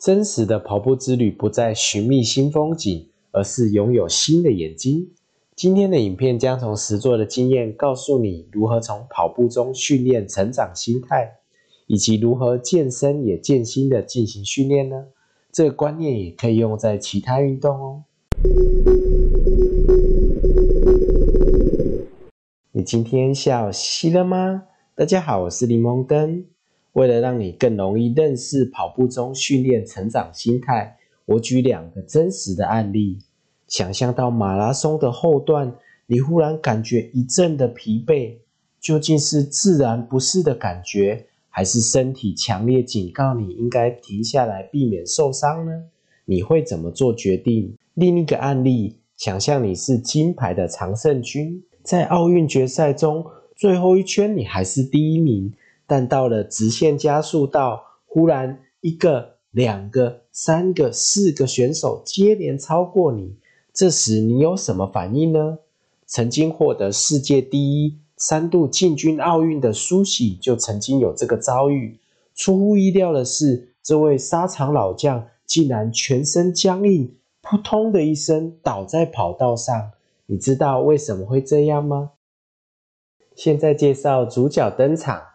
真实的跑步之旅不再寻觅新风景，而是拥有新的眼睛。今天的影片将从实作的经验告诉你如何从跑步中训练成长心态，以及如何健身也健心的进行训练呢？这个观念也可以用在其他运动哦。你今天笑嘻了吗？大家好，我是柠檬灯。为了让你更容易认识跑步中训练成长心态，我举两个真实的案例。想象到马拉松的后段，你忽然感觉一阵的疲惫，究竟是自然不适的感觉，还是身体强烈警告你应该停下来避免受伤呢？你会怎么做决定？另一个案例，想象你是金牌的常胜军，在奥运决赛中最后一圈你还是第一名，但到了直线加速道，忽然一个、两个、三个、四个选手接连超过你。这时你有什么反应呢？曾经获得世界第一、三度进军奥运的苏喜就曾经有这个遭遇。出乎意料的是，这位沙场老将竟然全身僵硬，扑通的一声倒在跑道上。你知道为什么会这样吗？现在介绍主角登场。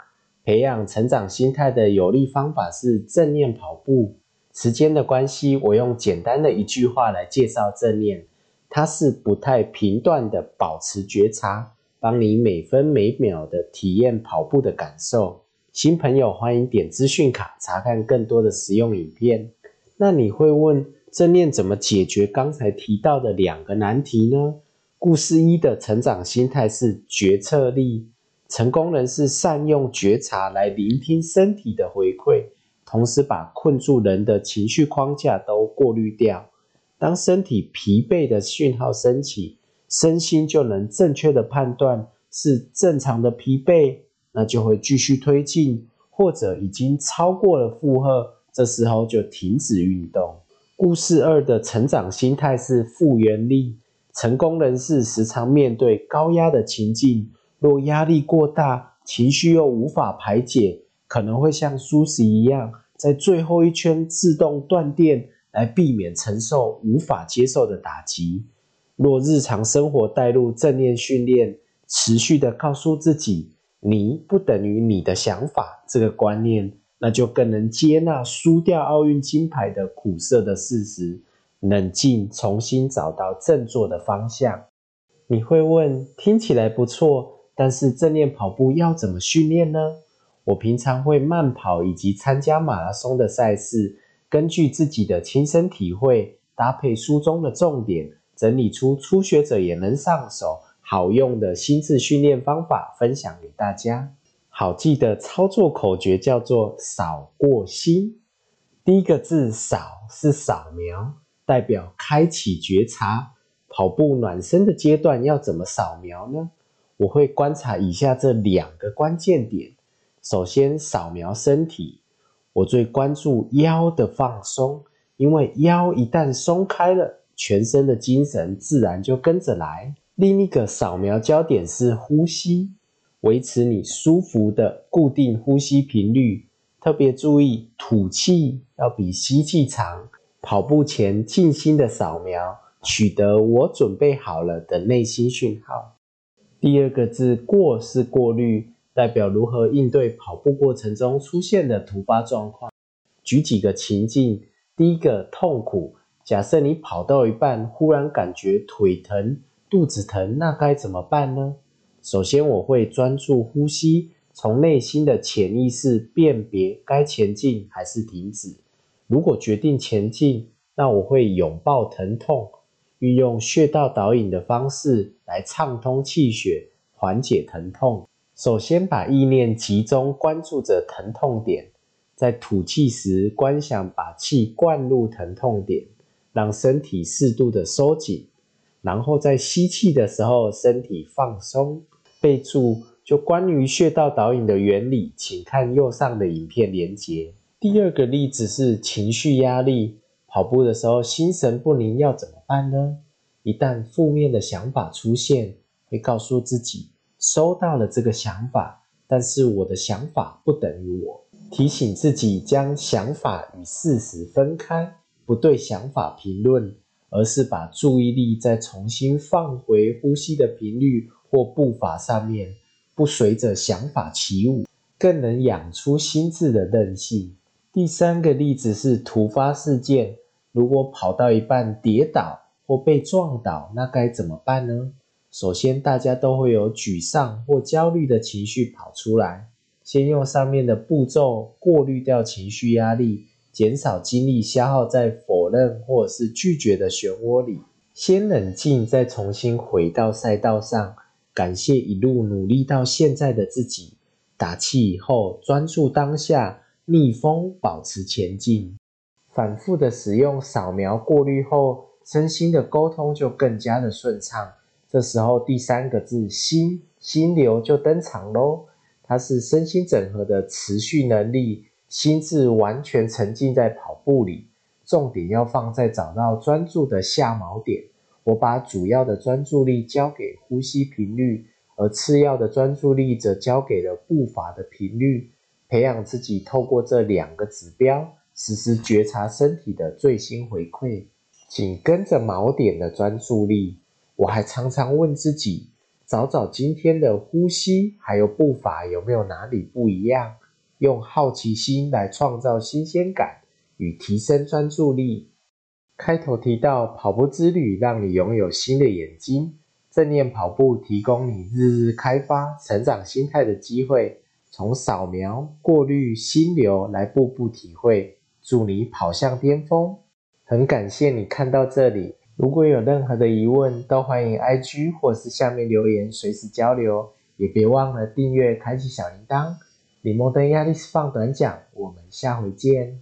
培养成长心态的有力方法是正念跑步。时间的关系，我用简单的一句话来介绍正念。它是不太频段的保持觉察，帮你每分每秒的体验跑步的感受。新朋友欢迎点资讯卡查看更多的实用影片。那你会问正念怎么解决刚才提到的两个难题呢？故事一的成长心态是决策力，成功人士善用觉察来聆听身体的回馈，同时把困住人的情绪框架都过滤掉。当身体疲惫的讯号升起，身心就能正确的判断是正常的疲惫，那就会继续推进；或者已经超过了负荷，这时候就停止运动。故事二的成长心态是复原力。成功人士时常面对高压的情境，若压力过大，情绪又无法排解，可能会像苏轼一样，在最后一圈自动断电。来避免承受无法接受的打击。若日常生活带入正念训练，持续的告诉自己“你不等于你的想法”这个观念，那就更能接纳输掉奥运金牌的苦涩的事实，冷静重新找到振作的方向。你会问：听起来不错，但是正念跑步要怎么训练呢？我平常会慢跑以及参加马拉松的赛事。根据自己的亲身体会，搭配书中的重点，整理出初学者也能上手、好用的心智训练方法，分享给大家。好记的操作口诀叫做“扫过心”。第一个字“扫”是扫描，代表开启觉察。跑步暖身的阶段要怎么扫描呢？我会观察以下这两个关键点。首先，扫描身体。我最关注腰的放松，因为腰一旦松开了，全身的精神自然就跟着来。另一个扫描焦点是呼吸，维持你舒服的固定呼吸频率，特别注意吐气要比吸气长。跑步前静心的扫描，取得我准备好了的内心讯号。第二个字过是过滤。代表如何应对跑步过程中出现的突发状况。举几个情境：第一个痛苦，假设你跑到一半，忽然感觉腿疼、肚子疼，那该怎么办呢？首先，我会专注呼吸，从内心的潜意识辨别该前进还是停止。如果决定前进，那我会拥抱疼痛，运用穴道导引的方式来畅通气血，缓解疼痛。首先，把意念集中，关注着疼痛点，在吐气时观想把气灌入疼痛点，让身体适度的收紧。然后在吸气的时候，身体放松。备注：就关于穴道导引的原理，请看右上的影片连接。第二个例子是情绪压力，跑步的时候心神不宁，要怎么办呢？一旦负面的想法出现，会告诉自己。收到了这个想法，但是我的想法不等于我。提醒自己将想法与事实分开，不对想法评论，而是把注意力再重新放回呼吸的频率或步伐上面，不随着想法起舞，更能养出心智的韧性。第三个例子是突发事件，如果跑到一半跌倒或被撞倒，那该怎么办呢？首先，大家都会有沮丧或焦虑的情绪跑出来。先用上面的步骤过滤掉情绪压力，减少精力消耗在否认或者是拒绝的漩涡里。先冷静，再重新回到赛道上，感谢一路努力到现在的自己。打气以后，专注当下，逆风保持前进。反复的使用扫描过滤后，身心的沟通就更加的顺畅。这时候，第三个字“心”心流就登场喽。它是身心整合的持续能力，心智完全沉浸在跑步里。重点要放在找到专注的下锚点。我把主要的专注力交给呼吸频率，而次要的专注力则交给了步伐的频率。培养自己透过这两个指标，实时觉察身体的最新回馈，紧跟着锚点的专注力。我还常常问自己，找找今天的呼吸还有步伐有没有哪里不一样，用好奇心来创造新鲜感与提升专注力。开头提到跑步之旅让你拥有新的眼睛，正念跑步提供你日日开发成长心态的机会，从扫描、过滤、心流来步步体会，祝你跑向巅峰。很感谢你看到这里。如果有任何的疑问，都欢迎 IG 或是下面留言，随时交流。也别忘了订阅，开启小铃铛。李摩登压力释放短讲，我们下回见。